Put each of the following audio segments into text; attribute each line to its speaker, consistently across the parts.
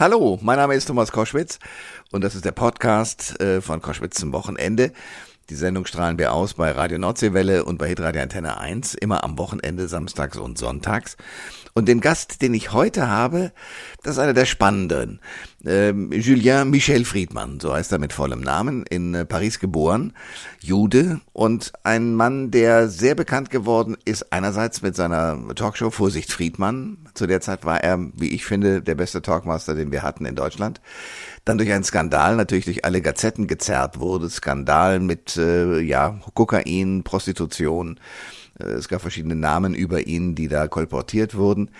Speaker 1: Hallo, mein Name ist Thomas Koschwitz und das ist der Podcast äh, von Koschwitz zum Wochenende. Die Sendung strahlen wir aus bei Radio Nordseewelle und bei Hitradio Antenne 1, immer am Wochenende, samstags und sonntags. Und den Gast, den ich heute habe, das ist einer der spannenden. Ähm, Julien Michel Friedmann, so heißt er mit vollem Namen, in äh, Paris geboren, Jude und ein Mann, der sehr bekannt geworden ist, einerseits mit seiner Talkshow Vorsicht Friedmann. Zu der Zeit war er, wie ich finde, der beste Talkmaster, den wir hatten in Deutschland. Dann durch einen Skandal, natürlich durch alle Gazetten gezerrt wurde, Skandal mit äh, ja Kokain, Prostitution, äh, es gab verschiedene Namen über ihn, die da kolportiert wurden.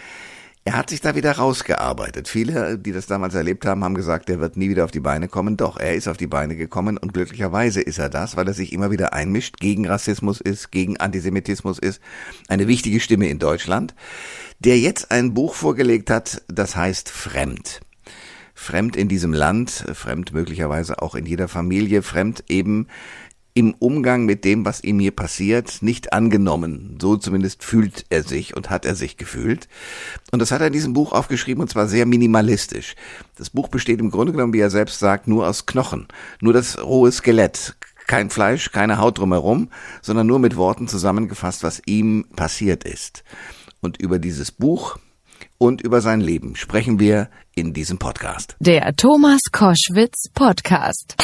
Speaker 1: Er hat sich da wieder rausgearbeitet. Viele, die das damals erlebt haben, haben gesagt, er wird nie wieder auf die Beine kommen. Doch, er ist auf die Beine gekommen und glücklicherweise ist er das, weil er sich immer wieder einmischt, gegen Rassismus ist, gegen Antisemitismus ist. Eine wichtige Stimme in Deutschland, der jetzt ein Buch vorgelegt hat, das heißt Fremd. Fremd in diesem Land, fremd möglicherweise auch in jeder Familie, fremd eben im Umgang mit dem, was ihm hier passiert, nicht angenommen. So zumindest fühlt er sich und hat er sich gefühlt. Und das hat er in diesem Buch aufgeschrieben und zwar sehr minimalistisch. Das Buch besteht im Grunde genommen, wie er selbst sagt, nur aus Knochen. Nur das rohe Skelett. Kein Fleisch, keine Haut drumherum, sondern nur mit Worten zusammengefasst, was ihm passiert ist. Und über dieses Buch und über sein Leben sprechen wir in diesem Podcast.
Speaker 2: Der Thomas Koschwitz Podcast.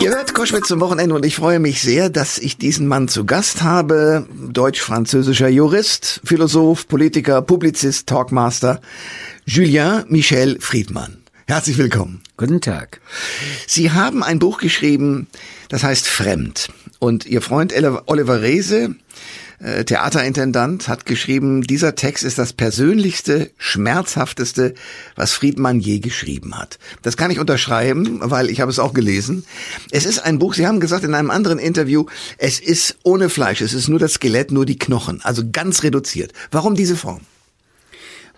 Speaker 1: Ihr hört Koschwitz zum Wochenende und ich freue mich sehr, dass ich diesen Mann zu Gast habe. Deutsch-französischer Jurist, Philosoph, Politiker, Publizist, Talkmaster, Julien Michel Friedmann. Herzlich willkommen.
Speaker 3: Guten Tag.
Speaker 1: Sie haben ein Buch geschrieben, das heißt Fremd. Und Ihr Freund Oliver Rehse äh, Theaterintendant, hat geschrieben, dieser Text ist das persönlichste, schmerzhafteste, was Friedmann je geschrieben hat. Das kann ich unterschreiben, weil ich habe es auch gelesen. Es ist ein Buch, Sie haben gesagt in einem anderen Interview, es ist ohne Fleisch, es ist nur das Skelett, nur die Knochen, also ganz reduziert. Warum diese Form?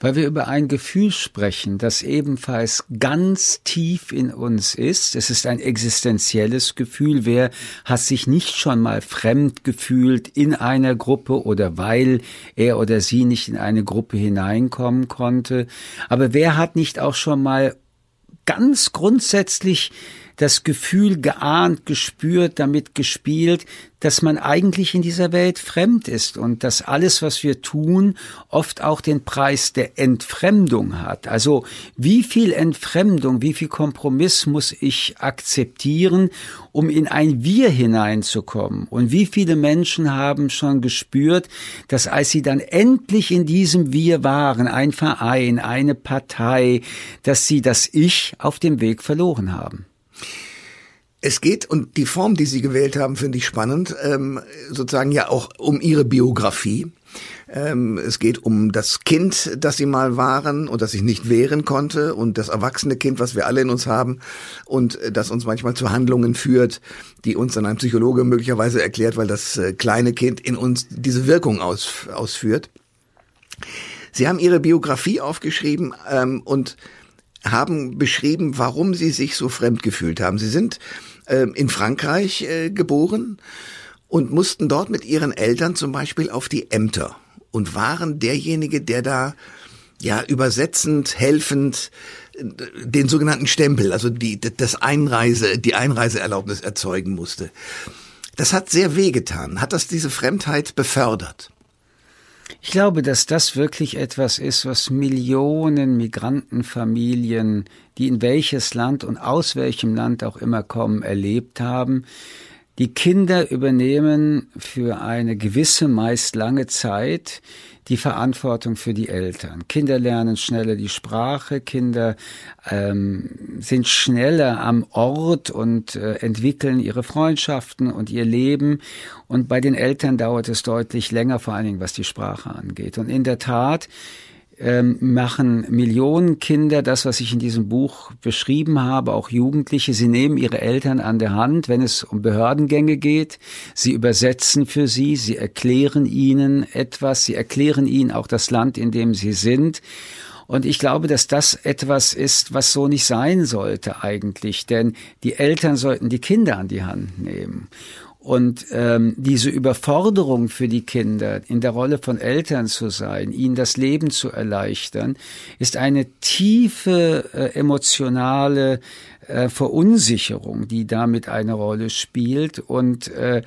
Speaker 3: Weil wir über ein Gefühl sprechen, das ebenfalls ganz tief in uns ist. Es ist ein existenzielles Gefühl. Wer hat sich nicht schon mal fremd gefühlt in einer Gruppe oder weil er oder sie nicht in eine Gruppe hineinkommen konnte? Aber wer hat nicht auch schon mal ganz grundsätzlich das Gefühl geahnt, gespürt, damit gespielt, dass man eigentlich in dieser Welt fremd ist und dass alles, was wir tun, oft auch den Preis der Entfremdung hat. Also wie viel Entfremdung, wie viel Kompromiss muss ich akzeptieren, um in ein Wir hineinzukommen? Und wie viele Menschen haben schon gespürt, dass als sie dann endlich in diesem Wir waren, ein Verein, eine Partei, dass sie das Ich auf dem Weg verloren haben?
Speaker 1: Es geht, und die Form, die Sie gewählt haben, finde ich spannend, ähm, sozusagen ja auch um Ihre Biografie. Ähm, es geht um das Kind, das Sie mal waren und das sich nicht wehren konnte und das erwachsene Kind, was wir alle in uns haben und äh, das uns manchmal zu Handlungen führt, die uns dann ein Psychologe möglicherweise erklärt, weil das äh, kleine Kind in uns diese Wirkung aus, ausführt. Sie haben Ihre Biografie aufgeschrieben ähm, und haben beschrieben, warum Sie sich so fremd gefühlt haben. Sie sind äh, in Frankreich äh, geboren und mussten dort mit ihren Eltern zum Beispiel auf die Ämter und waren derjenige, der da ja übersetzend, helfend äh, den sogenannten Stempel, also die das Einreise, die Einreiseerlaubnis erzeugen musste. Das hat sehr wehgetan. Hat das diese Fremdheit befördert?
Speaker 3: Ich glaube, dass das wirklich etwas ist, was Millionen Migrantenfamilien, die in welches Land und aus welchem Land auch immer kommen, erlebt haben. Die Kinder übernehmen für eine gewisse, meist lange Zeit die Verantwortung für die Eltern. Kinder lernen schneller die Sprache, Kinder ähm, sind schneller am Ort und äh, entwickeln ihre Freundschaften und ihr Leben. Und bei den Eltern dauert es deutlich länger, vor allen Dingen was die Sprache angeht. Und in der Tat ähm, machen Millionen Kinder das, was ich in diesem Buch beschrieben habe, auch Jugendliche. Sie nehmen ihre Eltern an der Hand, wenn es um Behördengänge geht. Sie übersetzen für sie, sie erklären ihnen etwas, sie erklären ihnen auch das Land, in dem sie sind. Und ich glaube, dass das etwas ist, was so nicht sein sollte eigentlich, denn die Eltern sollten die Kinder an die Hand nehmen. Und ähm, diese Überforderung für die Kinder, in der Rolle von Eltern zu sein, ihnen das Leben zu erleichtern, ist eine tiefe äh, emotionale äh, Verunsicherung, die damit eine Rolle spielt. Und äh,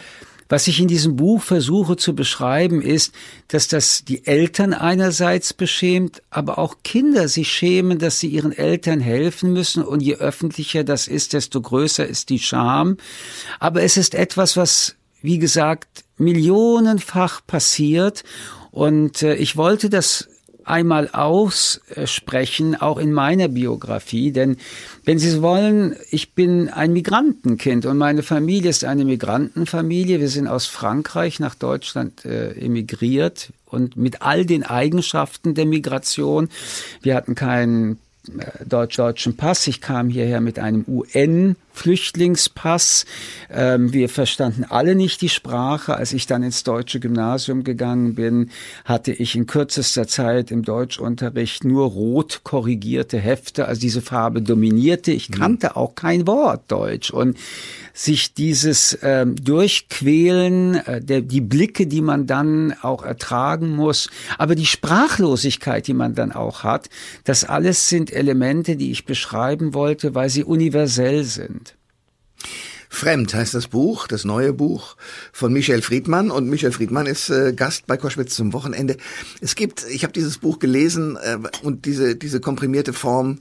Speaker 3: was ich in diesem Buch versuche zu beschreiben, ist, dass das die Eltern einerseits beschämt, aber auch Kinder sich schämen, dass sie ihren Eltern helfen müssen. Und je öffentlicher das ist, desto größer ist die Scham. Aber es ist etwas, was, wie gesagt, millionenfach passiert. Und äh, ich wollte das einmal aussprechen, auch in meiner Biografie, denn wenn Sie wollen, ich bin ein Migrantenkind und meine Familie ist eine Migrantenfamilie. Wir sind aus Frankreich nach Deutschland äh, emigriert und mit all den Eigenschaften der Migration. Wir hatten keinen äh, deutsch-deutschen Pass. Ich kam hierher mit einem UN-Flüchtlingspass. Ähm, wir verstanden alle nicht die Sprache. Als ich dann ins deutsche Gymnasium gegangen bin, hatte ich in kürzester Zeit im Deutschunterricht nur rot korrigierte Hefte. Also diese Farbe dominierte. Ich mhm. kannte auch kein Wort Deutsch. Und sich dieses ähm, Durchquälen, äh, der, die Blicke, die man dann auch ertragen muss, aber die Sprachlosigkeit, die man dann auch hat, das alles sind Elemente, die ich beschreiben wollte, weil sie universell sind.
Speaker 1: Fremd heißt das Buch, das neue Buch von Michel Friedmann und Michel Friedmann ist äh, Gast bei Koschwitz zum Wochenende. Es gibt, ich habe dieses Buch gelesen äh, und diese diese komprimierte Form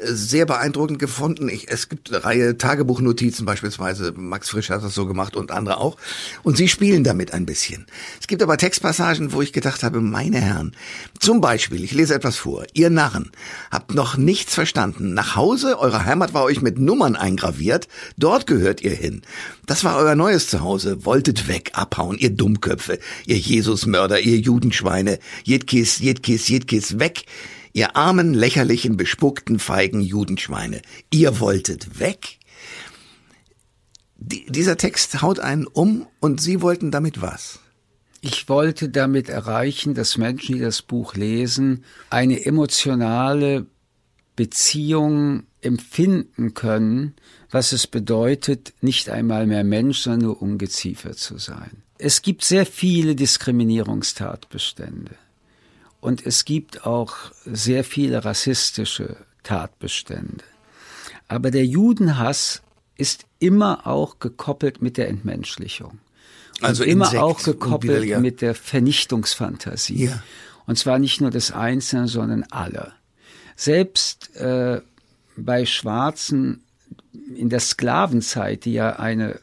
Speaker 1: sehr beeindruckend gefunden. Ich, es gibt eine Reihe Tagebuchnotizen beispielsweise. Max Frisch hat das so gemacht und andere auch. Und sie spielen damit ein bisschen. Es gibt aber Textpassagen, wo ich gedacht habe, meine Herren, zum Beispiel, ich lese etwas vor. Ihr Narren habt noch nichts verstanden. Nach Hause, eure Heimat war euch mit Nummern eingraviert. Dort gehört ihr hin. Das war euer neues Zuhause. Wolltet weg, abhauen, ihr Dummköpfe, ihr Jesusmörder, ihr Judenschweine. Jedkis, jedkis, jedkis, weg. Ihr armen, lächerlichen, bespuckten, feigen Judenschweine. Ihr wolltet weg? Die, dieser Text haut einen um und Sie wollten damit was?
Speaker 3: Ich wollte damit erreichen, dass Menschen, die das Buch lesen, eine emotionale Beziehung empfinden können, was es bedeutet, nicht einmal mehr Mensch, sondern nur Ungeziefer zu sein. Es gibt sehr viele Diskriminierungstatbestände. Und es gibt auch sehr viele rassistische Tatbestände. Aber der Judenhass ist immer auch gekoppelt mit der Entmenschlichung. Und also immer Insekt auch gekoppelt ja. mit der Vernichtungsfantasie. Ja. Und zwar nicht nur des Einzelnen, sondern aller. Selbst äh, bei Schwarzen in der Sklavenzeit, die ja eine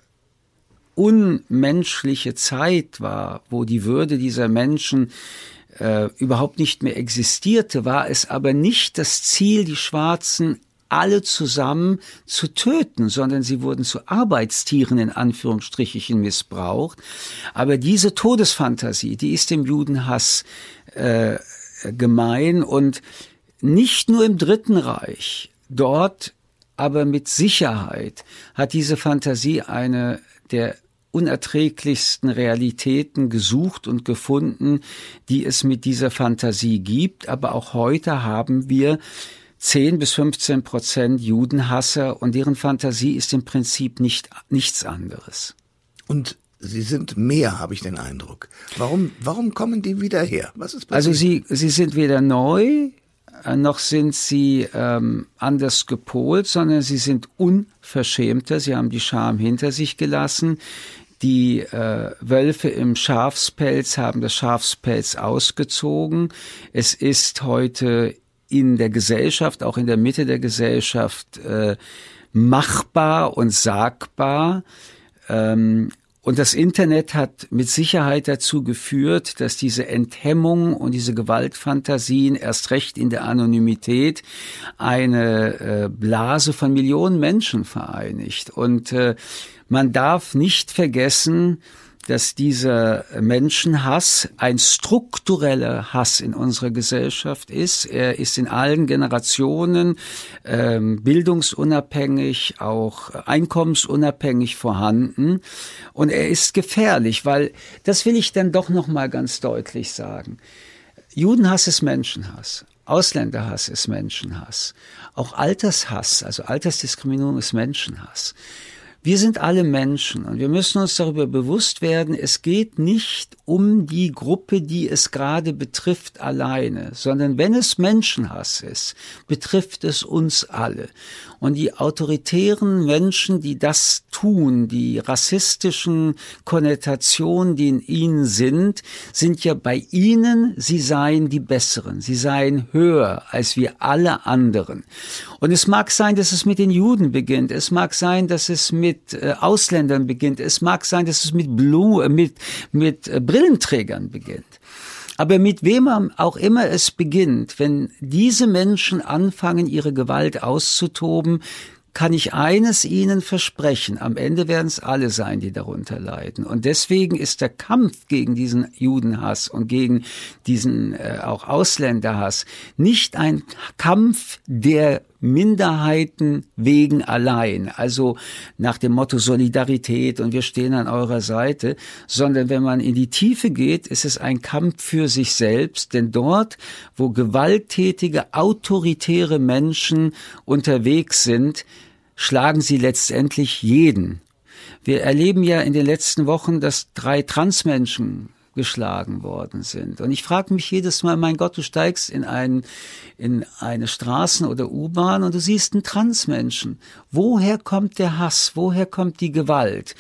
Speaker 3: unmenschliche Zeit war, wo die Würde dieser Menschen äh, überhaupt nicht mehr existierte, war es aber nicht das Ziel, die Schwarzen alle zusammen zu töten, sondern sie wurden zu Arbeitstieren in Anführungsstrichen missbraucht. Aber diese Todesfantasie, die ist dem Judenhass äh, gemein und nicht nur im Dritten Reich, dort aber mit Sicherheit hat diese Fantasie eine der unerträglichsten Realitäten gesucht und gefunden, die es mit dieser Fantasie gibt. Aber auch heute haben wir 10 bis 15 Prozent Judenhasser und deren Fantasie ist im Prinzip nicht, nichts anderes.
Speaker 1: Und Sie sind mehr, habe ich den Eindruck. Warum, warum kommen die wieder her? Was ist
Speaker 3: passiert? Also Sie, Sie sind weder neu, äh, noch sind sie ähm, anders gepolt, sondern sie sind unverschämter. Sie haben die Scham hinter sich gelassen. Die äh, Wölfe im Schafspelz haben das Schafspelz ausgezogen. Es ist heute in der Gesellschaft, auch in der Mitte der Gesellschaft, äh, machbar und sagbar. Ähm, und das Internet hat mit Sicherheit dazu geführt, dass diese Enthemmung und diese Gewaltfantasien erst recht in der Anonymität eine äh, Blase von Millionen Menschen vereinigt. Und äh, man darf nicht vergessen, dass dieser Menschenhass ein struktureller Hass in unserer Gesellschaft ist. Er ist in allen Generationen ähm, bildungsunabhängig, auch einkommensunabhängig vorhanden. Und er ist gefährlich, weil das will ich dann doch noch mal ganz deutlich sagen. Judenhass ist Menschenhass. Ausländerhass ist Menschenhass. Auch Altershass, also Altersdiskriminierung ist Menschenhass. Wir sind alle Menschen und wir müssen uns darüber bewusst werden, es geht nicht um die Gruppe, die es gerade betrifft, alleine, sondern wenn es Menschenhass ist, betrifft es uns alle. Und die autoritären Menschen, die das tun, die rassistischen Konnotationen, die in ihnen sind, sind ja bei ihnen, sie seien die Besseren, sie seien höher als wir alle anderen. Und es mag sein, dass es mit den Juden beginnt, es mag sein, dass es mit äh, Ausländern beginnt, es mag sein, dass es mit Blue, äh, mit, mit äh, Brillenträgern beginnt. Aber mit wem auch immer es beginnt, wenn diese Menschen anfangen, ihre Gewalt auszutoben, kann ich eines Ihnen versprechen, am Ende werden es alle sein, die darunter leiden. Und deswegen ist der Kampf gegen diesen Judenhass und gegen diesen äh, auch Ausländerhass nicht ein Kampf der Minderheiten wegen allein, also nach dem Motto Solidarität und wir stehen an eurer Seite, sondern wenn man in die Tiefe geht, ist es ein Kampf für sich selbst, denn dort, wo gewalttätige, autoritäre Menschen unterwegs sind, schlagen sie letztendlich jeden. Wir erleben ja in den letzten Wochen, dass drei Transmenschen geschlagen worden sind. Und ich frage mich jedes Mal, mein Gott, du steigst in, ein, in eine Straßen- oder U-Bahn und du siehst einen Transmenschen. Woher kommt der Hass? Woher kommt die Gewalt?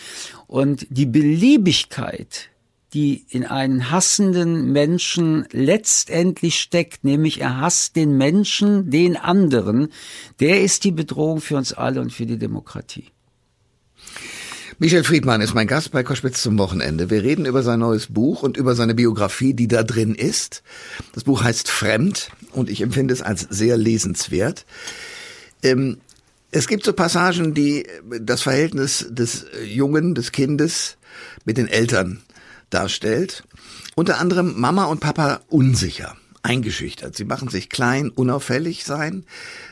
Speaker 3: Und die Beliebigkeit, die in einen hassenden Menschen letztendlich steckt, nämlich er hasst den Menschen, den anderen, der ist die Bedrohung für uns alle und für die Demokratie.
Speaker 1: Michel Friedmann ist mein Gast bei Koschwitz zum Wochenende. Wir reden über sein neues Buch und über seine Biografie, die da drin ist. Das Buch heißt Fremd und ich empfinde es als sehr lesenswert. Ähm, es gibt so Passagen, die das Verhältnis des Jungen, des Kindes mit den Eltern darstellt. Unter anderem Mama und Papa unsicher eingeschüchtert. Sie machen sich klein, unauffällig sein.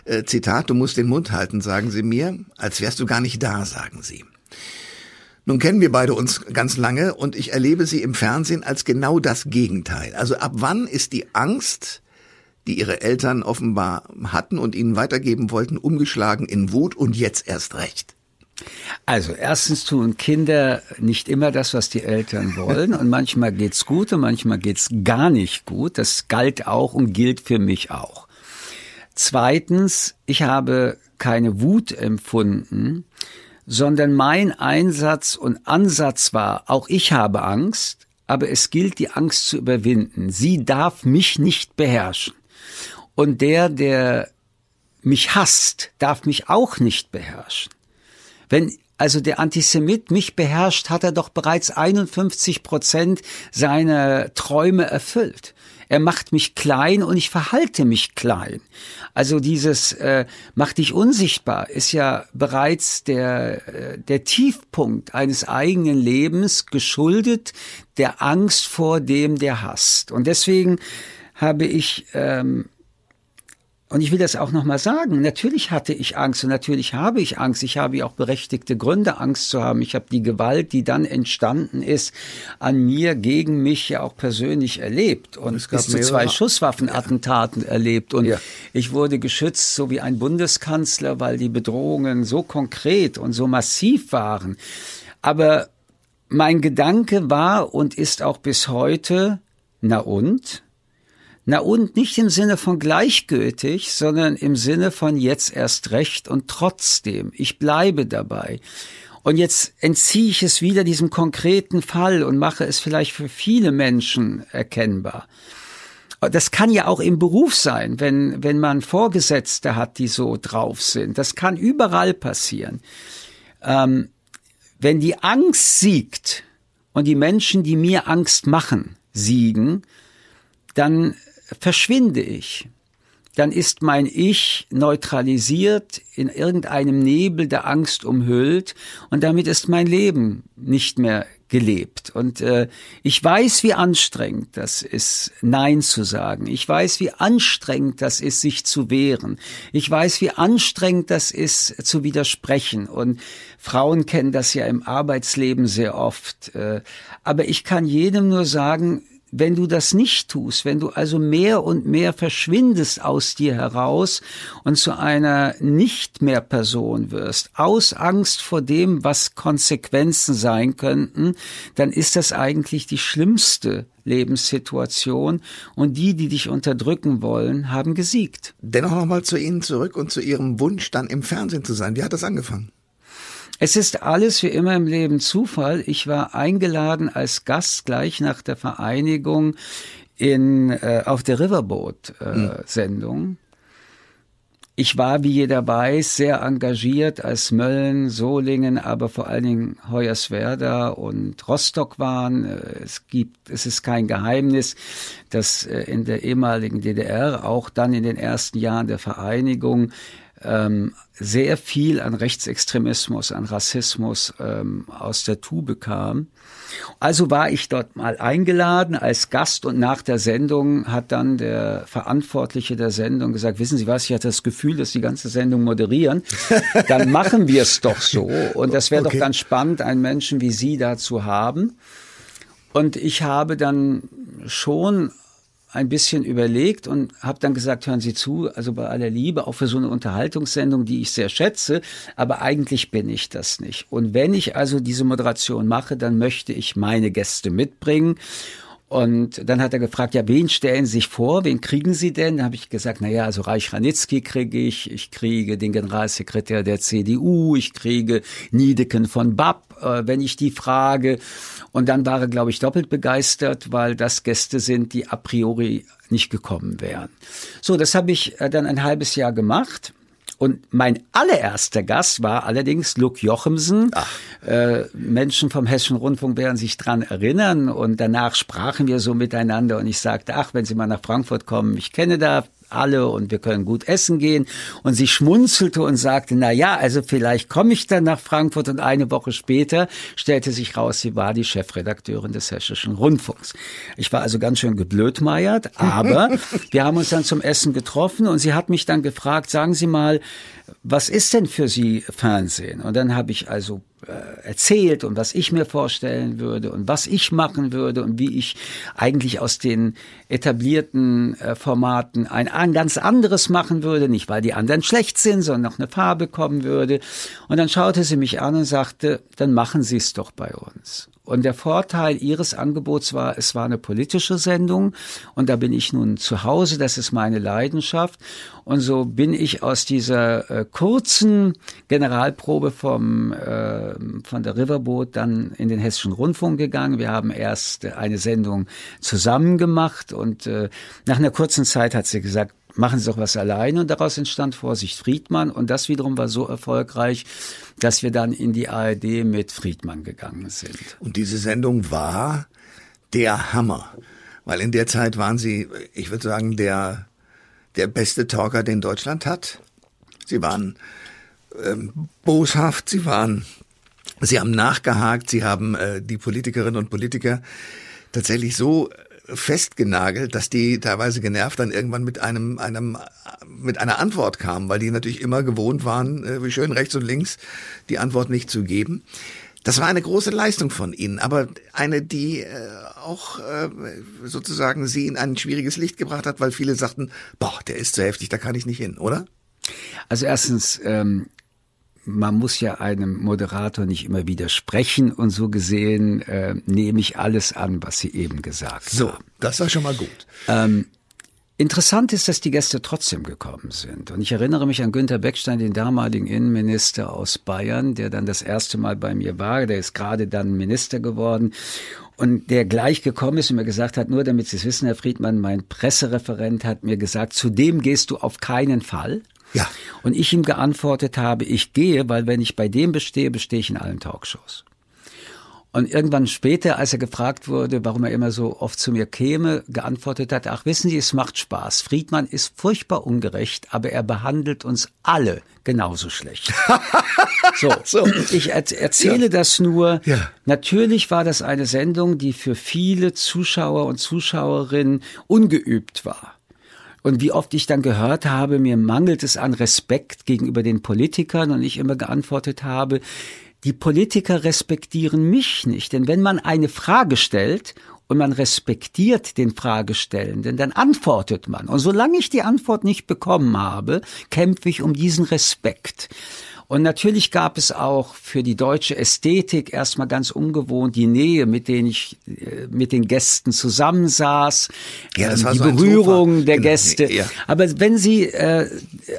Speaker 1: Äh, Zitat, du musst den Mund halten, sagen sie mir, als wärst du gar nicht da, sagen sie. Nun kennen wir beide uns ganz lange und ich erlebe sie im Fernsehen als genau das Gegenteil. Also ab wann ist die Angst, die ihre Eltern offenbar hatten und ihnen weitergeben wollten, umgeschlagen in Wut und jetzt erst recht?
Speaker 3: Also erstens tun Kinder nicht immer das, was die Eltern wollen und manchmal geht's gut und manchmal geht's gar nicht gut. Das galt auch und gilt für mich auch. Zweitens, ich habe keine Wut empfunden, sondern mein Einsatz und Ansatz war, auch ich habe Angst, aber es gilt, die Angst zu überwinden. Sie darf mich nicht beherrschen. Und der, der mich hasst, darf mich auch nicht beherrschen. Wenn also der Antisemit mich beherrscht, hat er doch bereits 51 Prozent seiner Träume erfüllt. Er macht mich klein und ich verhalte mich klein. Also dieses äh, macht dich unsichtbar ist ja bereits der, äh, der Tiefpunkt eines eigenen Lebens geschuldet der Angst vor dem, der hasst. Und deswegen habe ich ähm, und ich will das auch nochmal sagen. Natürlich hatte ich Angst und natürlich habe ich Angst. Ich habe ja auch berechtigte Gründe, Angst zu haben. Ich habe die Gewalt, die dann entstanden ist, an mir, gegen mich ja auch persönlich erlebt und bis zu zwei Schusswaffenattentaten ja. erlebt. Und ja. ich wurde geschützt, so wie ein Bundeskanzler, weil die Bedrohungen so konkret und so massiv waren. Aber mein Gedanke war und ist auch bis heute, na und? Na und nicht im Sinne von gleichgültig, sondern im Sinne von jetzt erst recht und trotzdem. Ich bleibe dabei. Und jetzt entziehe ich es wieder diesem konkreten Fall und mache es vielleicht für viele Menschen erkennbar. Das kann ja auch im Beruf sein, wenn, wenn man Vorgesetzte hat, die so drauf sind. Das kann überall passieren. Ähm, wenn die Angst siegt und die Menschen, die mir Angst machen, siegen, dann verschwinde ich, dann ist mein Ich neutralisiert, in irgendeinem Nebel der Angst umhüllt und damit ist mein Leben nicht mehr gelebt. Und äh, ich weiß, wie anstrengend das ist, Nein zu sagen. Ich weiß, wie anstrengend das ist, sich zu wehren. Ich weiß, wie anstrengend das ist, zu widersprechen. Und Frauen kennen das ja im Arbeitsleben sehr oft. Äh, aber ich kann jedem nur sagen, wenn du das nicht tust, wenn du also mehr und mehr verschwindest aus dir heraus und zu einer nicht mehr Person wirst, aus Angst vor dem, was Konsequenzen sein könnten, dann ist das eigentlich die schlimmste Lebenssituation und die, die dich unterdrücken wollen, haben gesiegt.
Speaker 1: Dennoch nochmal zu Ihnen zurück und zu Ihrem Wunsch, dann im Fernsehen zu sein. Wie hat das angefangen?
Speaker 3: Es ist alles wie immer im Leben Zufall. Ich war eingeladen als Gast gleich nach der Vereinigung in, äh, auf der Riverboat-Sendung. Äh, hm. Ich war, wie jeder weiß, sehr engagiert, als Mölln, Solingen, aber vor allen Dingen Hoyerswerda und Rostock waren. Äh, es gibt, es ist kein Geheimnis, dass äh, in der ehemaligen DDR, auch dann in den ersten Jahren der Vereinigung, ähm, sehr viel an Rechtsextremismus, an Rassismus ähm, aus der Tube kam. Also war ich dort mal eingeladen als Gast und nach der Sendung hat dann der Verantwortliche der Sendung gesagt, wissen Sie was, ich hatte das Gefühl, dass die ganze Sendung moderieren. Dann machen wir es doch so. Und das wäre okay. doch ganz spannend, einen Menschen wie Sie da zu haben. Und ich habe dann schon ein bisschen überlegt und habe dann gesagt, hören Sie zu, also bei aller Liebe, auch für so eine Unterhaltungssendung, die ich sehr schätze, aber eigentlich bin ich das nicht. Und wenn ich also diese Moderation mache, dann möchte ich meine Gäste mitbringen. Und dann hat er gefragt, ja, wen stellen Sie sich vor, wen kriegen Sie denn? Da habe ich gesagt, na ja, also Reich Ranitzky kriege ich, ich kriege den Generalsekretär der CDU, ich kriege Niedeken von BAP, äh, wenn ich die frage. Und dann war er, glaube ich, doppelt begeistert, weil das Gäste sind, die a priori nicht gekommen wären. So, das habe ich äh, dann ein halbes Jahr gemacht. Und mein allererster Gast war allerdings Luke Jochemsen. Äh, Menschen vom Hessischen Rundfunk werden sich dran erinnern. Und danach sprachen wir so miteinander und ich sagte, ach, wenn Sie mal nach Frankfurt kommen, ich kenne da alle und wir können gut essen gehen. Und sie schmunzelte und sagte, na ja, also vielleicht komme ich dann nach Frankfurt und eine Woche später stellte sich raus, sie war die Chefredakteurin des Hessischen Rundfunks. Ich war also ganz schön geblödmeiert, aber wir haben uns dann zum Essen getroffen und sie hat mich dann gefragt, sagen Sie mal, was ist denn für Sie Fernsehen? Und dann habe ich also äh, erzählt und was ich mir vorstellen würde und was ich machen würde und wie ich eigentlich aus den etablierten äh, Formaten ein, ein ganz anderes machen würde, nicht weil die anderen schlecht sind, sondern noch eine Farbe kommen würde. Und dann schaute sie mich an und sagte, dann machen Sie es doch bei uns. Und der Vorteil Ihres Angebots war, es war eine politische Sendung und da bin ich nun zu Hause, das ist meine Leidenschaft. Und so bin ich aus dieser äh, kurzen Generalprobe vom, äh, von der Riverboat dann in den Hessischen Rundfunk gegangen. Wir haben erst eine Sendung zusammen gemacht und äh, nach einer kurzen Zeit hat sie gesagt, machen Sie doch was alleine und daraus entstand Vorsicht Friedmann und das wiederum war so erfolgreich, dass wir dann in die ARD mit Friedmann gegangen sind.
Speaker 1: Und diese Sendung war der Hammer, weil in der Zeit waren Sie, ich würde sagen, der der beste Talker, den Deutschland hat. Sie waren ähm, boshaft, Sie waren, Sie haben nachgehakt, Sie haben äh, die Politikerinnen und Politiker tatsächlich so festgenagelt, dass die teilweise genervt dann irgendwann mit einem, einem, mit einer Antwort kamen, weil die natürlich immer gewohnt waren, äh, wie schön rechts und links die Antwort nicht zu geben. Das war eine große Leistung von Ihnen, aber eine, die äh, auch äh, sozusagen Sie in ein schwieriges Licht gebracht hat, weil viele sagten, boah, der ist zu heftig, da kann ich nicht hin, oder?
Speaker 3: Also erstens, ähm, man muss ja einem Moderator nicht immer widersprechen und so gesehen äh, nehme ich alles an, was Sie eben gesagt
Speaker 1: so,
Speaker 3: haben.
Speaker 1: So, das war schon mal gut.
Speaker 3: Ähm, Interessant ist, dass die Gäste trotzdem gekommen sind. Und ich erinnere mich an Günter Beckstein, den damaligen Innenminister aus Bayern, der dann das erste Mal bei mir war. Der ist gerade dann Minister geworden. Und der gleich gekommen ist und mir gesagt hat, nur damit Sie es wissen, Herr Friedmann, mein Pressereferent hat mir gesagt, zu dem gehst du auf keinen Fall.
Speaker 1: Ja.
Speaker 3: Und ich ihm geantwortet habe, ich gehe, weil wenn ich bei dem bestehe, bestehe ich in allen Talkshows. Und irgendwann später, als er gefragt wurde, warum er immer so oft zu mir käme, geantwortet hat, ach wissen Sie, es macht Spaß. Friedmann ist furchtbar ungerecht, aber er behandelt uns alle genauso schlecht. so, so, ich erzähle ja. das nur. Ja. Natürlich war das eine Sendung, die für viele Zuschauer und Zuschauerinnen ungeübt war. Und wie oft ich dann gehört habe, mir mangelt es an Respekt gegenüber den Politikern und ich immer geantwortet habe, die Politiker respektieren mich nicht. Denn wenn man eine Frage stellt und man respektiert den Fragestellenden, dann antwortet man. Und solange ich die Antwort nicht bekommen habe, kämpfe ich um diesen Respekt. Und natürlich gab es auch für die deutsche Ästhetik erstmal ganz ungewohnt die Nähe, mit denen ich äh, mit den Gästen zusammensaß, ja, das ähm, war die so Berührung der genau. Gäste. Ja. Aber wenn Sie äh,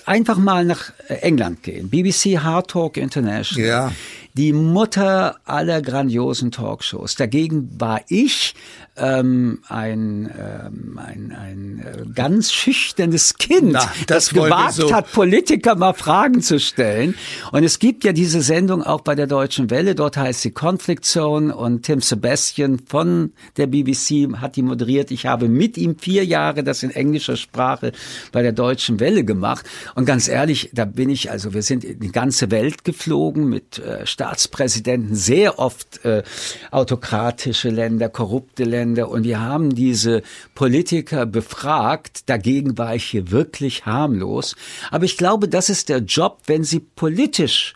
Speaker 3: einfach mal nach England gehen, BBC Hard Talk International, ja. die Mutter aller grandiosen Talkshows. Dagegen war ich ähm, ein, ähm, ein, ein äh, ganz schüchternes Kind, Na, das, das gewagt so. hat, Politiker mal Fragen zu stellen. Und es gibt ja diese Sendung auch bei der Deutschen Welle, dort heißt sie Conflict Zone und Tim Sebastian von der BBC hat die moderiert. Ich habe mit ihm vier Jahre das in englischer Sprache bei der Deutschen Welle gemacht. Und ganz ehrlich, da bin ich, also wir sind in die ganze Welt geflogen mit äh, Staatspräsidenten, sehr oft äh, autokratische Länder, korrupte Länder, Länder und wir haben diese Politiker befragt. Dagegen war ich hier wirklich harmlos. Aber ich glaube, das ist der Job, wenn Sie politisch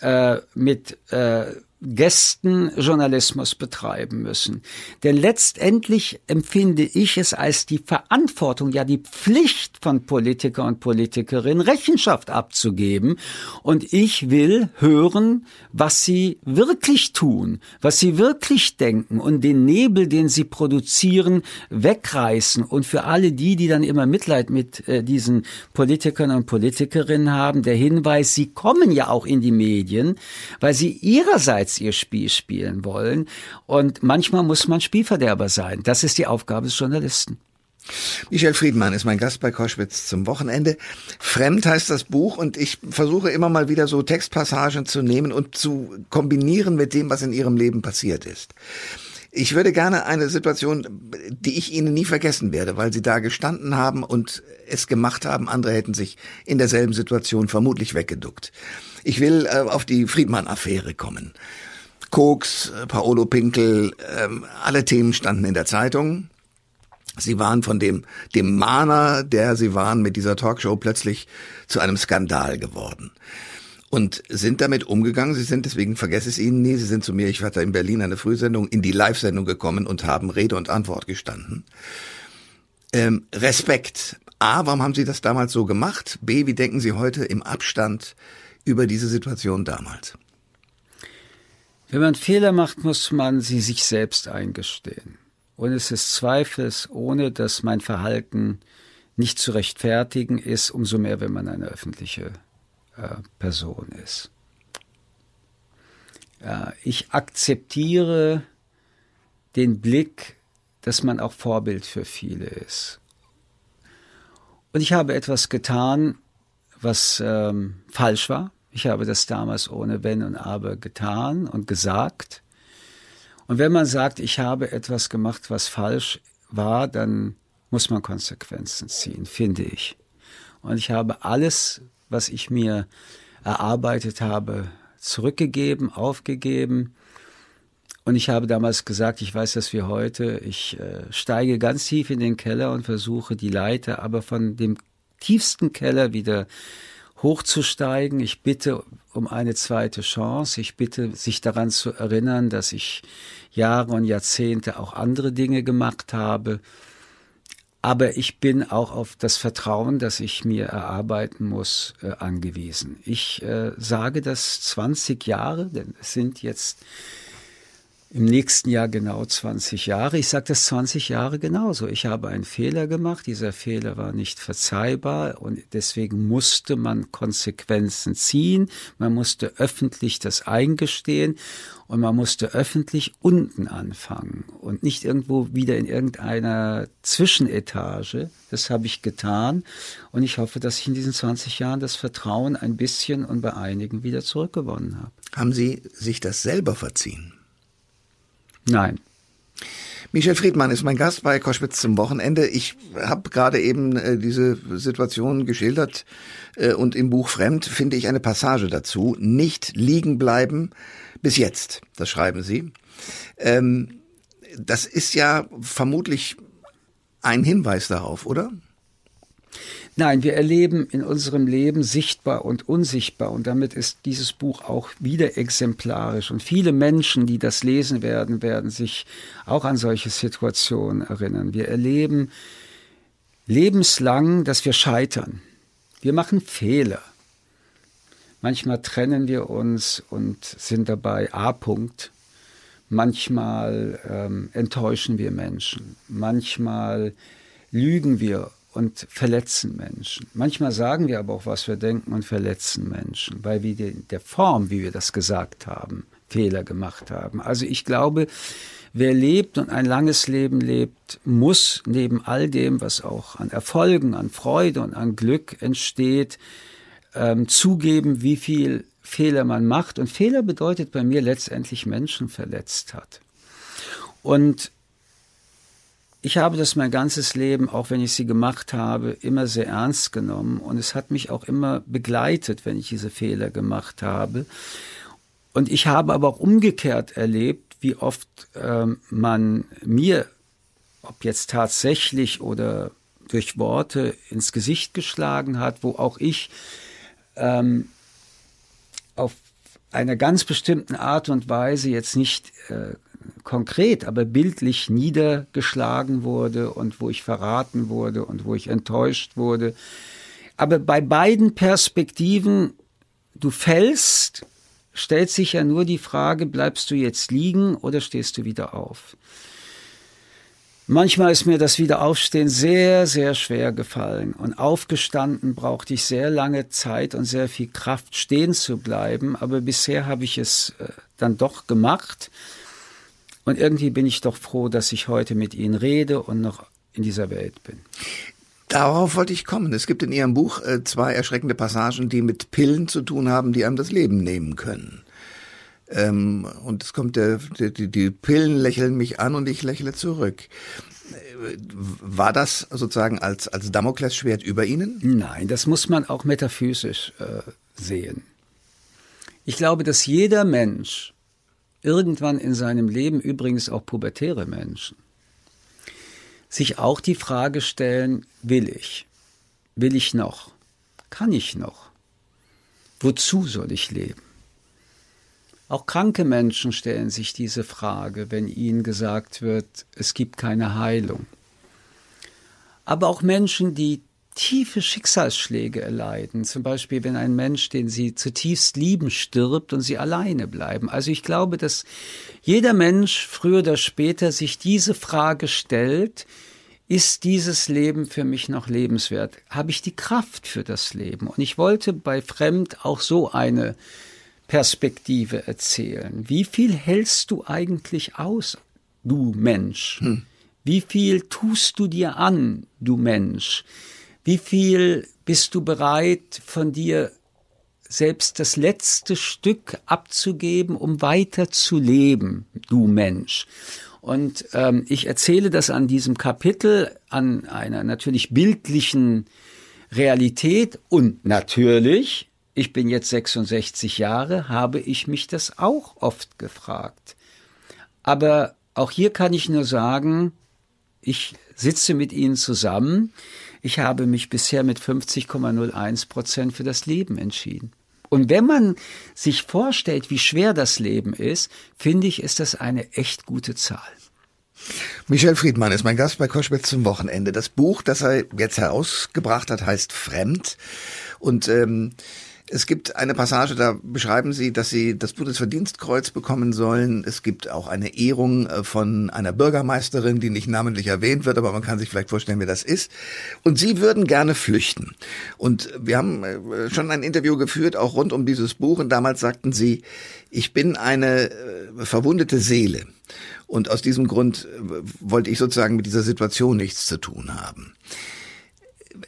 Speaker 3: äh, mit äh, Gästen Journalismus betreiben müssen. Denn letztendlich empfinde ich es als die Verantwortung, ja die Pflicht von Politiker und Politikerinnen, Rechenschaft abzugeben. Und ich will hören, was sie wirklich tun, was sie wirklich denken und den Nebel, den sie produzieren, wegreißen. Und für alle die, die dann immer Mitleid mit äh, diesen Politikern und Politikerinnen haben, der Hinweis, sie kommen ja auch in die Medien, weil sie ihrerseits bereits ihr Spiel spielen wollen. Und manchmal muss man Spielverderber sein. Das ist die Aufgabe des Journalisten.
Speaker 1: Michel Friedmann ist mein Gast bei Koschwitz zum Wochenende. Fremd heißt das Buch und ich versuche immer mal wieder so Textpassagen zu nehmen und zu kombinieren mit dem, was in ihrem Leben passiert ist. Ich würde gerne eine Situation, die ich Ihnen nie vergessen werde, weil Sie da gestanden haben und es gemacht haben. Andere hätten sich in derselben Situation vermutlich weggeduckt. Ich will äh, auf die Friedmann-Affäre kommen. Koks, äh, Paolo Pinkel, ähm, alle Themen standen in der Zeitung. Sie waren von dem, dem Mahner, der sie waren mit dieser Talkshow plötzlich zu einem Skandal geworden. Und sind damit umgegangen. Sie sind, deswegen vergesse es Ihnen nie, Sie sind zu mir, ich hatte in Berlin eine Frühsendung, in die Live-Sendung gekommen und haben Rede und Antwort gestanden. Ähm, Respekt. A, warum haben Sie das damals so gemacht? B, wie denken Sie heute im Abstand über diese Situation damals?
Speaker 3: Wenn man Fehler macht, muss man sie sich selbst eingestehen. Und es ist zweifelsohne, dass mein Verhalten nicht zu rechtfertigen ist, umso mehr, wenn man eine öffentliche Person ist. Ich akzeptiere den Blick, dass man auch Vorbild für viele ist. Und ich habe etwas getan, was ähm, falsch war. Ich habe das damals ohne Wenn und Aber getan und gesagt. Und wenn man sagt, ich habe etwas gemacht, was falsch war, dann muss man Konsequenzen ziehen, finde ich. Und ich habe alles, was ich mir erarbeitet habe, zurückgegeben, aufgegeben. Und ich habe damals gesagt, ich weiß dass wir heute, ich äh, steige ganz tief in den Keller und versuche die Leiter aber von dem tiefsten Keller wieder hochzusteigen. Ich bitte um eine zweite Chance. Ich bitte, sich daran zu erinnern, dass ich Jahre und Jahrzehnte auch andere Dinge gemacht habe. Aber ich bin auch auf das Vertrauen, das ich mir erarbeiten muss, äh, angewiesen. Ich äh, sage das 20 Jahre, denn es sind jetzt im nächsten Jahr genau 20 Jahre. Ich sage das 20 Jahre genauso. Ich habe einen Fehler gemacht. Dieser Fehler war nicht verzeihbar und deswegen musste man Konsequenzen ziehen. Man musste öffentlich das eingestehen und man musste öffentlich unten anfangen und nicht irgendwo wieder in irgendeiner Zwischenetage. Das habe ich getan und ich hoffe, dass ich in diesen 20 Jahren das Vertrauen ein bisschen und bei einigen wieder zurückgewonnen habe.
Speaker 1: Haben Sie sich das selber verziehen?
Speaker 3: Nein.
Speaker 1: Michel Friedmann ist mein Gast bei Koschwitz zum Wochenende. Ich habe gerade eben äh, diese Situation geschildert äh, und im Buch Fremd finde ich eine Passage dazu. Nicht liegen bleiben bis jetzt, das schreiben Sie. Ähm, das ist ja vermutlich ein Hinweis darauf, oder?
Speaker 3: Nein, wir erleben in unserem Leben sichtbar und unsichtbar und damit ist dieses Buch auch wieder exemplarisch. Und viele Menschen, die das lesen werden, werden sich auch an solche Situationen erinnern. Wir erleben lebenslang, dass wir scheitern. Wir machen Fehler. Manchmal trennen wir uns und sind dabei A-Punkt. Manchmal ähm, enttäuschen wir Menschen. Manchmal lügen wir und verletzen Menschen. Manchmal sagen wir aber auch, was wir denken und verletzen Menschen, weil wir in der Form, wie wir das gesagt haben, Fehler gemacht haben. Also ich glaube, wer lebt und ein langes Leben lebt, muss neben all dem, was auch an Erfolgen, an Freude und an Glück entsteht, ähm, zugeben, wie viel Fehler man macht. Und Fehler bedeutet bei mir letztendlich Menschen verletzt hat. Und ich habe das mein ganzes Leben, auch wenn ich sie gemacht habe, immer sehr ernst genommen und es hat mich auch immer begleitet, wenn ich diese Fehler gemacht habe. Und ich habe aber auch umgekehrt erlebt, wie oft ähm, man mir, ob jetzt tatsächlich oder durch Worte ins Gesicht geschlagen hat, wo auch ich ähm, auf einer ganz bestimmten Art und Weise jetzt nicht äh, konkret, aber bildlich niedergeschlagen wurde und wo ich verraten wurde und wo ich enttäuscht wurde. Aber bei beiden Perspektiven, du fällst, stellt sich ja nur die Frage, bleibst du jetzt liegen oder stehst du wieder auf? Manchmal ist mir das Wiederaufstehen sehr, sehr schwer gefallen. Und aufgestanden brauchte ich sehr lange Zeit und sehr viel Kraft, stehen zu bleiben. Aber bisher habe ich es äh, dann doch gemacht. Und irgendwie bin ich doch froh, dass ich heute mit Ihnen rede und noch in dieser Welt bin.
Speaker 1: Darauf wollte ich kommen. Es gibt in Ihrem Buch äh, zwei erschreckende Passagen, die mit Pillen zu tun haben, die einem das Leben nehmen können. Ähm, und es kommt der, die, die Pillen lächeln mich an und ich lächle zurück. Äh, war das sozusagen als, als Damoklesschwert über Ihnen?
Speaker 3: Nein, das muss man auch metaphysisch äh, sehen. Ich glaube, dass jeder Mensch irgendwann in seinem Leben, übrigens auch pubertäre Menschen, sich auch die Frage stellen, will ich? Will ich noch? Kann ich noch? Wozu soll ich leben? Auch kranke Menschen stellen sich diese Frage, wenn ihnen gesagt wird, es gibt keine Heilung. Aber auch Menschen, die tiefe Schicksalsschläge erleiden. Zum Beispiel, wenn ein Mensch, den sie zutiefst lieben, stirbt und sie alleine bleiben. Also ich glaube, dass jeder Mensch früher oder später sich diese Frage stellt, ist dieses Leben für mich noch lebenswert? Habe ich die Kraft für das Leben? Und ich wollte bei Fremd auch so eine Perspektive erzählen. Wie viel hältst du eigentlich aus, du Mensch? Hm. Wie viel tust du dir an, du Mensch? Wie viel bist du bereit, von dir selbst das letzte Stück abzugeben, um weiter zu leben, du Mensch? Und ähm, ich erzähle das an diesem Kapitel, an einer natürlich bildlichen Realität und natürlich, ich bin jetzt 66 Jahre, habe ich mich das auch oft gefragt. Aber auch hier kann ich nur sagen, ich sitze mit Ihnen zusammen. Ich habe mich bisher mit 50,01 Prozent für das Leben entschieden. Und wenn man sich vorstellt, wie schwer das Leben ist, finde ich, ist das eine echt gute Zahl.
Speaker 1: Michel Friedmann ist mein Gast bei Koschwitz zum Wochenende. Das Buch, das er jetzt herausgebracht hat, heißt Fremd. Und ähm, es gibt eine Passage, da beschreiben Sie, dass Sie das Bundesverdienstkreuz bekommen sollen. Es gibt auch eine Ehrung äh, von einer Bürgermeisterin, die nicht namentlich erwähnt wird, aber man kann sich vielleicht vorstellen, wer das ist. Und Sie würden gerne flüchten. Und wir haben äh, schon ein Interview geführt, auch rund um dieses Buch. Und damals sagten Sie, ich bin eine äh, verwundete Seele. Und aus diesem Grund wollte ich sozusagen mit dieser Situation nichts zu tun haben.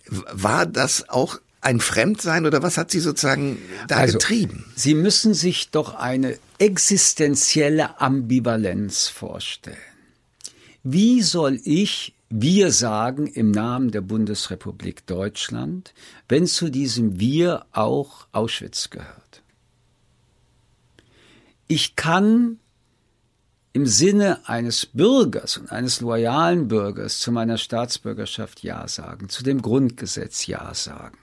Speaker 1: War das auch ein Fremdsein oder was hat Sie sozusagen da also, getrieben?
Speaker 3: Sie müssen sich doch eine existenzielle Ambivalenz vorstellen. Wie soll ich wir sagen im Namen der Bundesrepublik Deutschland, wenn zu diesem Wir auch Auschwitz gehört? Ich kann im Sinne eines Bürgers und eines loyalen Bürgers zu meiner Staatsbürgerschaft Ja sagen, zu dem Grundgesetz Ja sagen.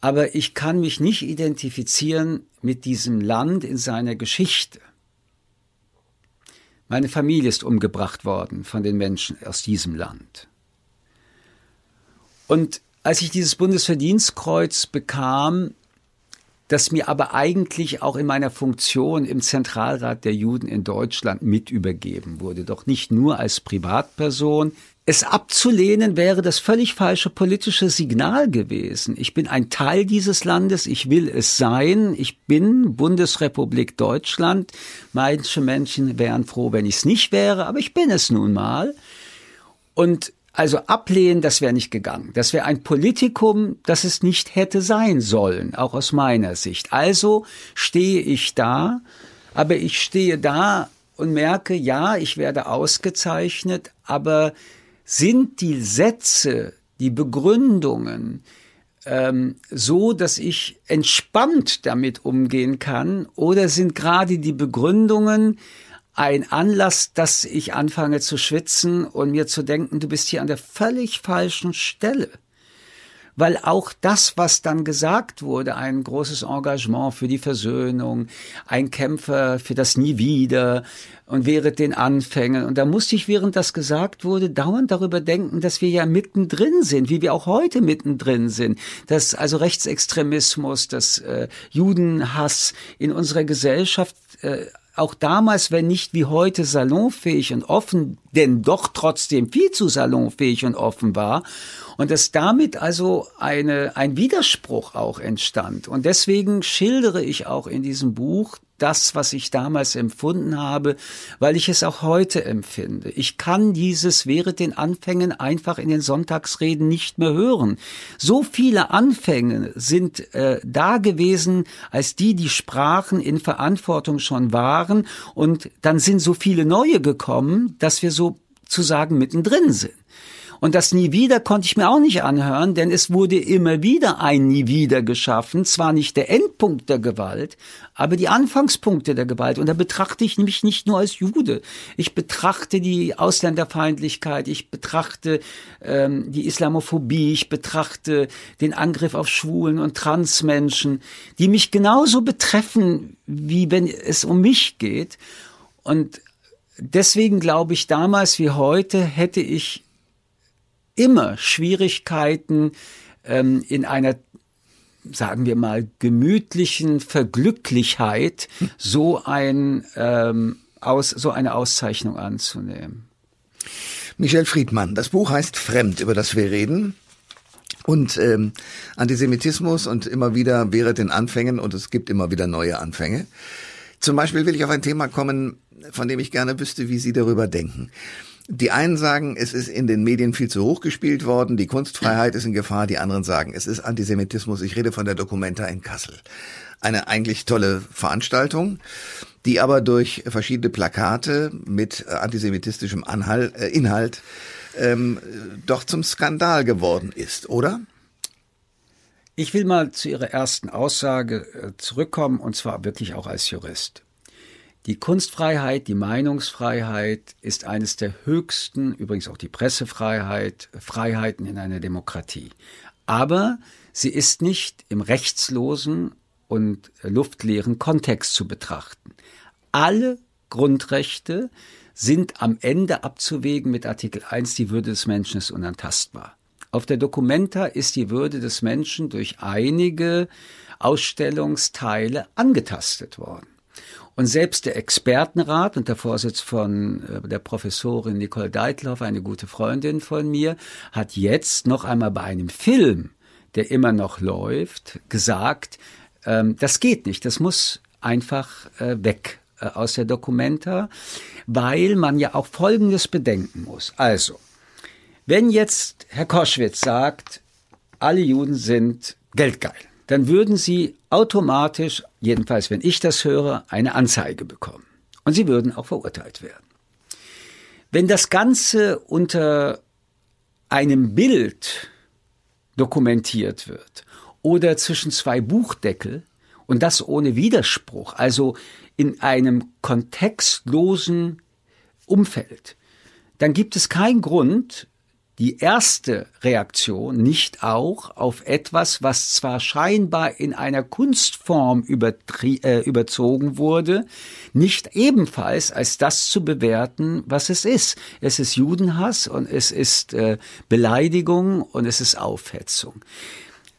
Speaker 3: Aber ich kann mich nicht identifizieren mit diesem Land in seiner Geschichte. Meine Familie ist umgebracht worden von den Menschen aus diesem Land. Und als ich dieses Bundesverdienstkreuz bekam, das mir aber eigentlich auch in meiner Funktion im Zentralrat der Juden in Deutschland mit übergeben wurde, doch nicht nur als Privatperson. Es abzulehnen wäre das völlig falsche politische Signal gewesen. Ich bin ein Teil dieses Landes, ich will es sein, ich bin Bundesrepublik Deutschland. Manche Menschen wären froh, wenn ich es nicht wäre, aber ich bin es nun mal. Und also ablehnen, das wäre nicht gegangen. Das wäre ein Politikum, das es nicht hätte sein sollen, auch aus meiner Sicht. Also stehe ich da, aber ich stehe da und merke, ja, ich werde ausgezeichnet, aber sind die Sätze, die Begründungen ähm, so, dass ich entspannt damit umgehen kann, oder sind gerade die Begründungen, ein Anlass, dass ich anfange zu schwitzen und mir zu denken, du bist hier an der völlig falschen Stelle. Weil auch das, was dann gesagt wurde, ein großes Engagement für die Versöhnung, ein Kämpfer für das Nie wieder und während den Anfängen. Und da musste ich, während das gesagt wurde, dauernd darüber denken, dass wir ja mittendrin sind, wie wir auch heute mittendrin sind. Dass also Rechtsextremismus, dass äh, Judenhass in unserer Gesellschaft äh, auch damals, wenn nicht wie heute salonfähig und offen, denn doch trotzdem viel zu salonfähig und offen war. Und dass damit also eine, ein Widerspruch auch entstand. Und deswegen schildere ich auch in diesem Buch das, was ich damals empfunden habe, weil ich es auch heute empfinde. Ich kann dieses während den Anfängen einfach in den Sonntagsreden nicht mehr hören. So viele Anfänge sind äh, da gewesen, als die, die sprachen, in Verantwortung schon waren. Und dann sind so viele neue gekommen, dass wir sozusagen mittendrin sind. Und das Nie wieder konnte ich mir auch nicht anhören, denn es wurde immer wieder ein Nie wieder geschaffen. Zwar nicht der Endpunkt der Gewalt, aber die Anfangspunkte der Gewalt. Und da betrachte ich mich nicht nur als Jude. Ich betrachte die Ausländerfeindlichkeit, ich betrachte ähm, die Islamophobie, ich betrachte den Angriff auf Schwulen und Transmenschen, die mich genauso betreffen, wie wenn es um mich geht. Und deswegen glaube ich, damals wie heute hätte ich immer Schwierigkeiten ähm, in einer sagen wir mal, gemütlichen Verglücklichkeit so ein ähm, aus, so eine Auszeichnung anzunehmen.
Speaker 1: Michel Friedmann, das Buch heißt Fremd, über das wir reden. Und ähm, Antisemitismus und immer wieder wäre den Anfängen und es gibt immer wieder neue Anfänge. Zum Beispiel will ich auf ein Thema kommen, von dem ich gerne wüsste, wie Sie darüber denken. Die einen sagen, es ist in den Medien viel zu hoch gespielt worden, die Kunstfreiheit ist in Gefahr, die anderen sagen, es ist Antisemitismus. Ich rede von der Documenta in Kassel. Eine eigentlich tolle Veranstaltung, die aber durch verschiedene Plakate mit antisemitistischem Anhalt, äh, Inhalt ähm, doch zum Skandal geworden ist, oder?
Speaker 3: Ich will mal zu Ihrer ersten Aussage äh, zurückkommen, und zwar wirklich auch als Jurist. Die Kunstfreiheit, die Meinungsfreiheit ist eines der höchsten, übrigens auch die Pressefreiheit, Freiheiten in einer Demokratie. Aber sie ist nicht im rechtslosen und luftleeren Kontext zu betrachten. Alle Grundrechte sind am Ende abzuwägen mit Artikel 1, die Würde des Menschen ist unantastbar. Auf der Documenta ist die Würde des Menschen durch einige Ausstellungsteile angetastet worden. Und selbst der Expertenrat und der Vorsitz von äh, der Professorin Nicole Deitloff, eine gute Freundin von mir, hat jetzt noch einmal bei einem Film, der immer noch läuft, gesagt, ähm, das geht nicht, das muss einfach äh, weg äh, aus der Dokumenta, weil man ja auch Folgendes bedenken muss. Also, wenn jetzt Herr Koschwitz sagt, alle Juden sind geldgeil, dann würden Sie automatisch, jedenfalls wenn ich das höre, eine Anzeige bekommen. Und Sie würden auch verurteilt werden. Wenn das Ganze unter einem Bild dokumentiert wird oder zwischen zwei Buchdeckel Und das ohne Widerspruch, also in einem kontextlosen Umfeld. Dann gibt es keinen Grund, die erste Reaktion nicht auch auf etwas, was zwar scheinbar in einer Kunstform äh, überzogen wurde, nicht ebenfalls als das zu bewerten, was es ist. Es ist Judenhass und es ist äh, Beleidigung und es ist Aufhetzung.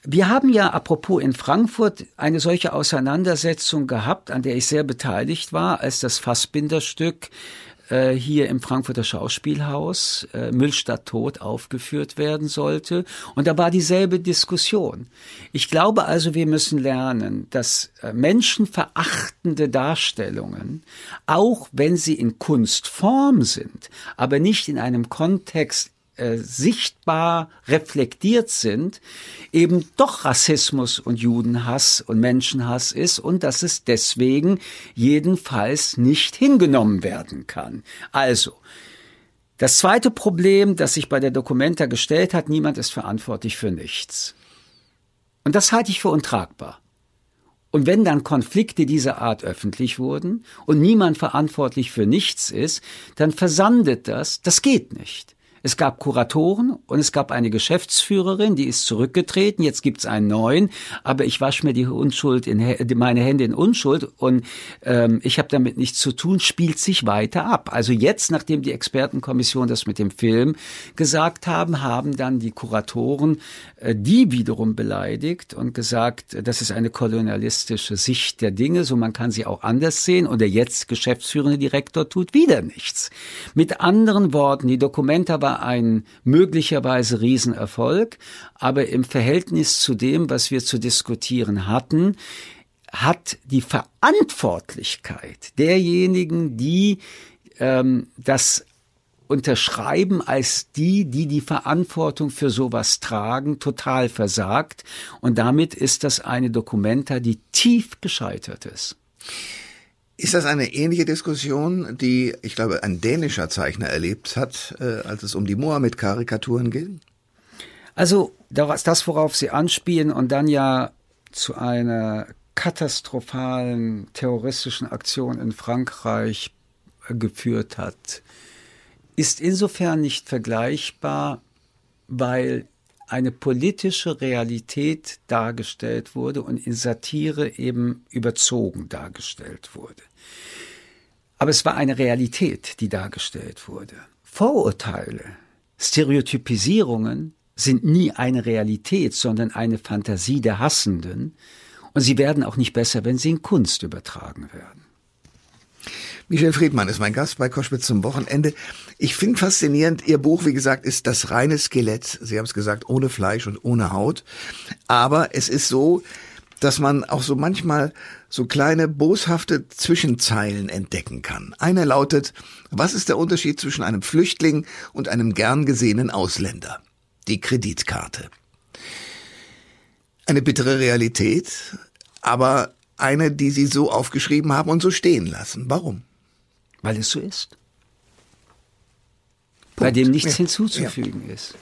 Speaker 3: Wir haben ja apropos in Frankfurt eine solche Auseinandersetzung gehabt, an der ich sehr beteiligt war, als das Fassbinderstück äh, hier im Frankfurter Schauspielhaus äh, Müllstadt tot aufgeführt werden sollte. Und da war dieselbe Diskussion. Ich glaube also, wir müssen lernen, dass äh, menschenverachtende Darstellungen, auch wenn sie in Kunstform sind, aber nicht in einem Kontext äh, sichtbar reflektiert sind, eben doch Rassismus und Judenhass und Menschenhass ist und dass es deswegen jedenfalls nicht hingenommen werden kann. Also, das zweite Problem, das sich bei der Documenta gestellt hat, niemand ist verantwortlich für nichts. Und das halte ich für untragbar. Und wenn dann Konflikte dieser Art öffentlich wurden und niemand verantwortlich für nichts ist, dann versandet das, das geht nicht. Es gab Kuratoren und es gab eine Geschäftsführerin, die ist zurückgetreten. Jetzt gibt's einen neuen, aber ich wasche mir die Unschuld in meine Hände in Unschuld und ähm, ich habe damit nichts zu tun. Spielt sich weiter ab. Also jetzt, nachdem die Expertenkommission das mit dem Film gesagt haben, haben dann die Kuratoren äh, die wiederum beleidigt und gesagt, das ist eine kolonialistische Sicht der Dinge, so man kann sie auch anders sehen. Und der jetzt geschäftsführende Direktor tut wieder nichts. Mit anderen Worten, die Dokumenta war war ein möglicherweise Riesenerfolg, aber im Verhältnis zu dem, was wir zu diskutieren hatten, hat die Verantwortlichkeit derjenigen, die ähm, das unterschreiben als die, die die Verantwortung für sowas tragen, total versagt. Und damit ist das eine Dokumenta, die tief gescheitert ist.
Speaker 1: Ist das eine ähnliche Diskussion, die, ich glaube, ein dänischer Zeichner erlebt hat, äh, als es um die Mohammed-Karikaturen ging?
Speaker 3: Also das, worauf Sie anspielen und dann ja zu einer katastrophalen terroristischen Aktion in Frankreich geführt hat, ist insofern nicht vergleichbar, weil eine politische Realität dargestellt wurde und in Satire eben überzogen dargestellt wurde. Aber es war eine Realität, die dargestellt wurde. Vorurteile, Stereotypisierungen sind nie eine Realität, sondern eine Fantasie der Hassenden. Und sie werden auch nicht besser, wenn sie in Kunst übertragen werden.
Speaker 1: Michel Friedmann ist mein Gast bei Koschwitz zum Wochenende. Ich finde faszinierend, Ihr Buch, wie gesagt, ist das reine Skelett. Sie haben es gesagt, ohne Fleisch und ohne Haut. Aber es ist so, dass man auch so manchmal so kleine boshafte Zwischenzeilen entdecken kann. Eine lautet, was ist der Unterschied zwischen einem Flüchtling und einem gern gesehenen Ausländer? Die Kreditkarte. Eine bittere Realität, aber eine, die Sie so aufgeschrieben haben und so stehen lassen. Warum?
Speaker 3: Weil es so ist. Punkt. Bei dem nichts ja. hinzuzufügen ja. ist.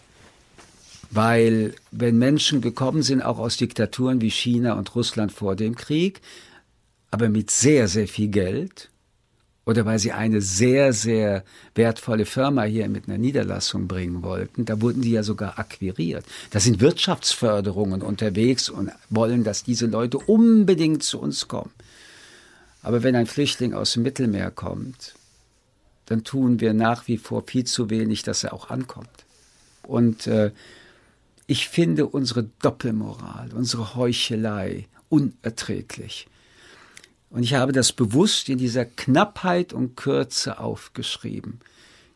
Speaker 3: Weil wenn Menschen gekommen sind, auch aus Diktaturen wie China und Russland vor dem Krieg, aber mit sehr, sehr viel Geld, oder weil sie eine sehr, sehr wertvolle Firma hier mit einer Niederlassung bringen wollten, da wurden die ja sogar akquiriert. Da sind Wirtschaftsförderungen unterwegs und wollen, dass diese Leute unbedingt zu uns kommen. Aber wenn ein Flüchtling aus dem Mittelmeer kommt, dann tun wir nach wie vor viel zu wenig, dass er auch ankommt. Und äh, ich finde unsere Doppelmoral, unsere Heuchelei unerträglich. Und ich habe das bewusst in dieser Knappheit und Kürze aufgeschrieben.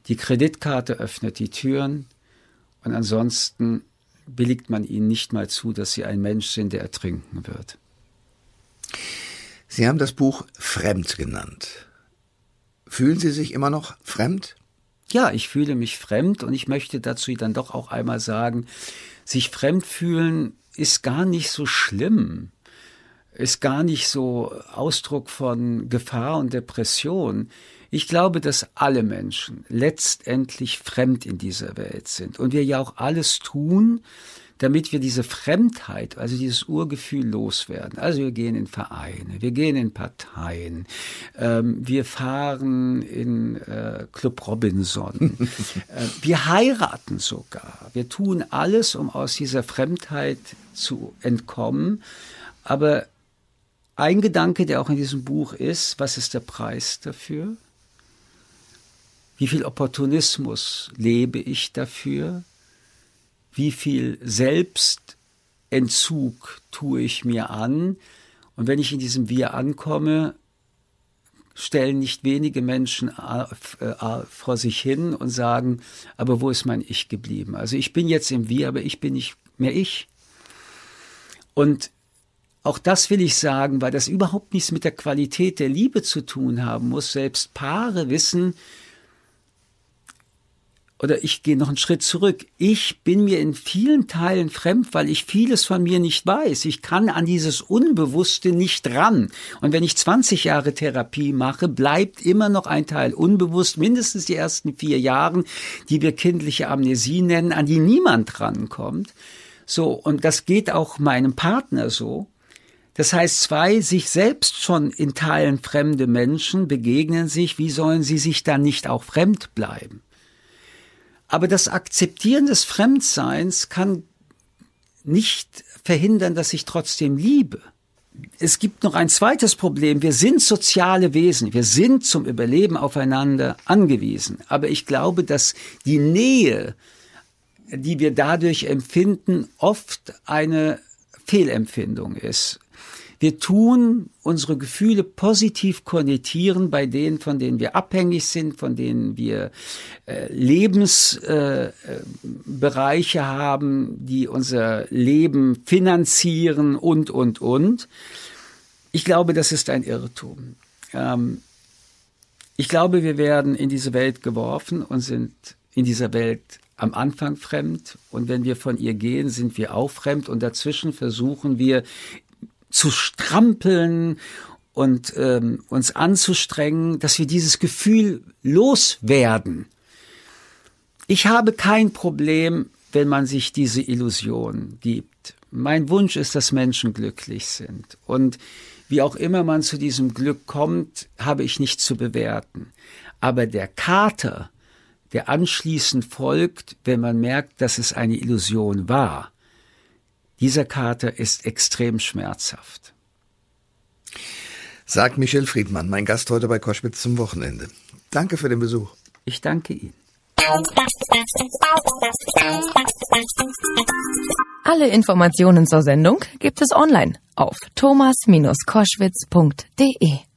Speaker 3: Die Kreditkarte öffnet die Türen und ansonsten billigt man ihnen nicht mal zu, dass sie ein Mensch sind, der ertrinken wird.
Speaker 1: Sie haben das Buch Fremd genannt. Fühlen Sie sich immer noch fremd?
Speaker 3: Ja, ich fühle mich fremd und ich möchte dazu dann doch auch einmal sagen, sich fremd fühlen ist gar nicht so schlimm, ist gar nicht so Ausdruck von Gefahr und Depression. Ich glaube, dass alle Menschen letztendlich fremd in dieser Welt sind und wir ja auch alles tun, damit wir diese Fremdheit, also dieses Urgefühl loswerden. Also wir gehen in Vereine, wir gehen in Parteien, ähm, wir fahren in äh, Club Robinson, äh, wir heiraten sogar. Wir tun alles, um aus dieser Fremdheit zu entkommen. Aber ein Gedanke, der auch in diesem Buch ist, was ist der Preis dafür? Wie viel Opportunismus lebe ich dafür? Wie viel Selbstentzug tue ich mir an? Und wenn ich in diesem Wir ankomme, stellen nicht wenige Menschen äh, vor sich hin und sagen, aber wo ist mein Ich geblieben? Also ich bin jetzt im Wir, aber ich bin nicht mehr ich. Und auch das will ich sagen, weil das überhaupt nichts mit der Qualität der Liebe zu tun haben muss. Selbst Paare wissen, oder ich gehe noch einen Schritt zurück. Ich bin mir in vielen Teilen fremd, weil ich vieles von mir nicht weiß. Ich kann an dieses Unbewusste nicht ran. Und wenn ich 20 Jahre Therapie mache, bleibt immer noch ein Teil unbewusst, mindestens die ersten vier Jahren, die wir kindliche Amnesie nennen, an die niemand rankommt. So, und das geht auch meinem Partner so. Das heißt, zwei sich selbst schon in Teilen fremde Menschen begegnen sich, wie sollen sie sich dann nicht auch fremd bleiben? Aber das Akzeptieren des Fremdseins kann nicht verhindern, dass ich trotzdem liebe. Es gibt noch ein zweites Problem. Wir sind soziale Wesen. Wir sind zum Überleben aufeinander angewiesen. Aber ich glaube, dass die Nähe, die wir dadurch empfinden, oft eine Fehlempfindung ist. Wir tun unsere Gefühle positiv konnotieren bei denen, von denen wir abhängig sind, von denen wir äh, Lebensbereiche äh, haben, die unser Leben finanzieren und, und, und. Ich glaube, das ist ein Irrtum. Ähm, ich glaube, wir werden in diese Welt geworfen und sind in dieser Welt am Anfang fremd und wenn wir von ihr gehen, sind wir auch fremd und dazwischen versuchen wir zu strampeln und ähm, uns anzustrengen, dass wir dieses Gefühl loswerden. Ich habe kein Problem, wenn man sich diese Illusion gibt. Mein Wunsch ist, dass Menschen glücklich sind. Und wie auch immer man zu diesem Glück kommt, habe ich nicht zu bewerten. Aber der Kater, der anschließend folgt, wenn man merkt, dass es eine Illusion war, dieser Kater ist extrem schmerzhaft.
Speaker 1: Sagt Michel Friedmann, mein Gast heute bei Koschwitz zum Wochenende. Danke für den Besuch.
Speaker 3: Ich danke Ihnen.
Speaker 2: Alle Informationen zur Sendung gibt es online auf thomas-koschwitz.de.